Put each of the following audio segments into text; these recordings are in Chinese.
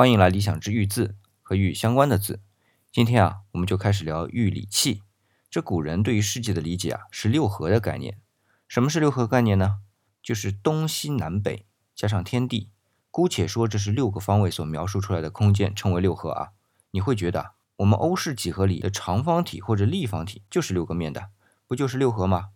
欢迎来理想之玉字和玉相关的字。今天啊，我们就开始聊玉理器。这古人对于世界的理解啊，是六合的概念。什么是六合概念呢？就是东西南北加上天地。姑且说这是六个方位所描述出来的空间，称为六合啊。你会觉得我们欧式几何里的长方体或者立方体就是六个面的，不就是六合吗？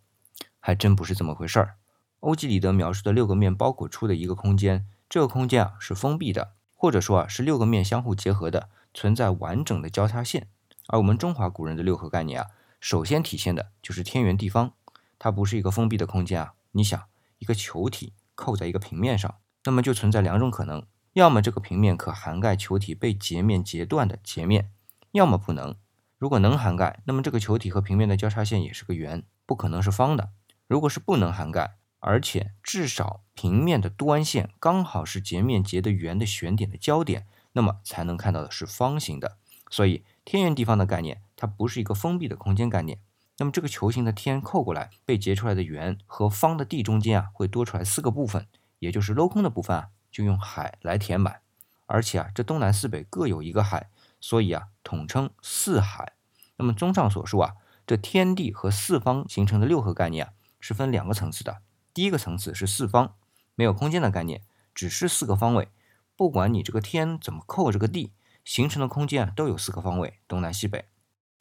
还真不是这么回事儿。欧几里得描述的六个面包裹出的一个空间，这个空间啊是封闭的，或者说啊是六个面相互结合的，存在完整的交叉线。而我们中华古人的六合概念啊，首先体现的就是天圆地方，它不是一个封闭的空间啊。你想，一个球体扣在一个平面上，那么就存在两种可能：要么这个平面可涵盖球体被截面截断的截面，要么不能。如果能涵盖，那么这个球体和平面的交叉线也是个圆，不可能是方的。如果是不能涵盖，而且至少平面的端线刚好是截面截的圆的旋点的交点，那么才能看到的是方形的。所以天圆地方的概念，它不是一个封闭的空间概念。那么这个球形的天扣过来被截出来的圆和方的地中间啊，会多出来四个部分，也就是镂空的部分啊，就用海来填满。而且啊，这东南四北各有一个海，所以啊，统称四海。那么综上所述啊，这天地和四方形成的六合概念啊，是分两个层次的。第一个层次是四方，没有空间的概念，只是四个方位。不管你这个天怎么扣这个地，形成的空间啊都有四个方位，东南西北。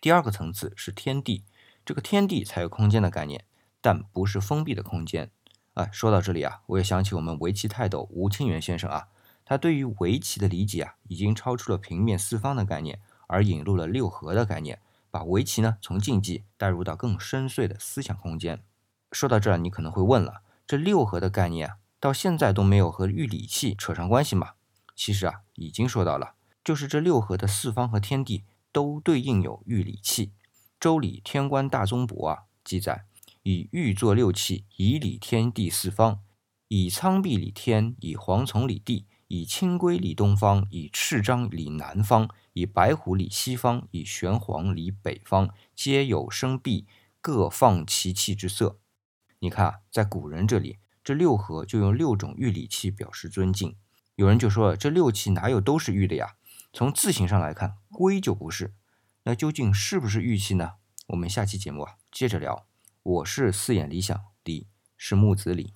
第二个层次是天地，这个天地才有空间的概念，但不是封闭的空间。哎，说到这里啊，我也想起我们围棋泰斗吴清源先生啊，他对于围棋的理解啊，已经超出了平面四方的概念，而引入了六合的概念，把围棋呢从竞技带入到更深邃的思想空间。说到这儿，你可能会问了：这六合的概念啊，到现在都没有和玉礼器扯上关系吗？其实啊，已经说到了，就是这六合的四方和天地都对应有玉礼器。《周礼·天官大宗伯》啊记载：以玉作六器，以礼天地四方；以苍璧礼天，以蝗虫礼地，以青龟理东方，以赤章礼南方，以白虎礼西方，以玄黄礼北方，皆有生璧，各放其器之色。你看啊，在古人这里，这六合就用六种玉礼器表示尊敬。有人就说了，这六器哪有都是玉的呀？从字形上来看，圭就不是。那究竟是不是玉器呢？我们下期节目啊接着聊。我是四眼理想，李是木子李。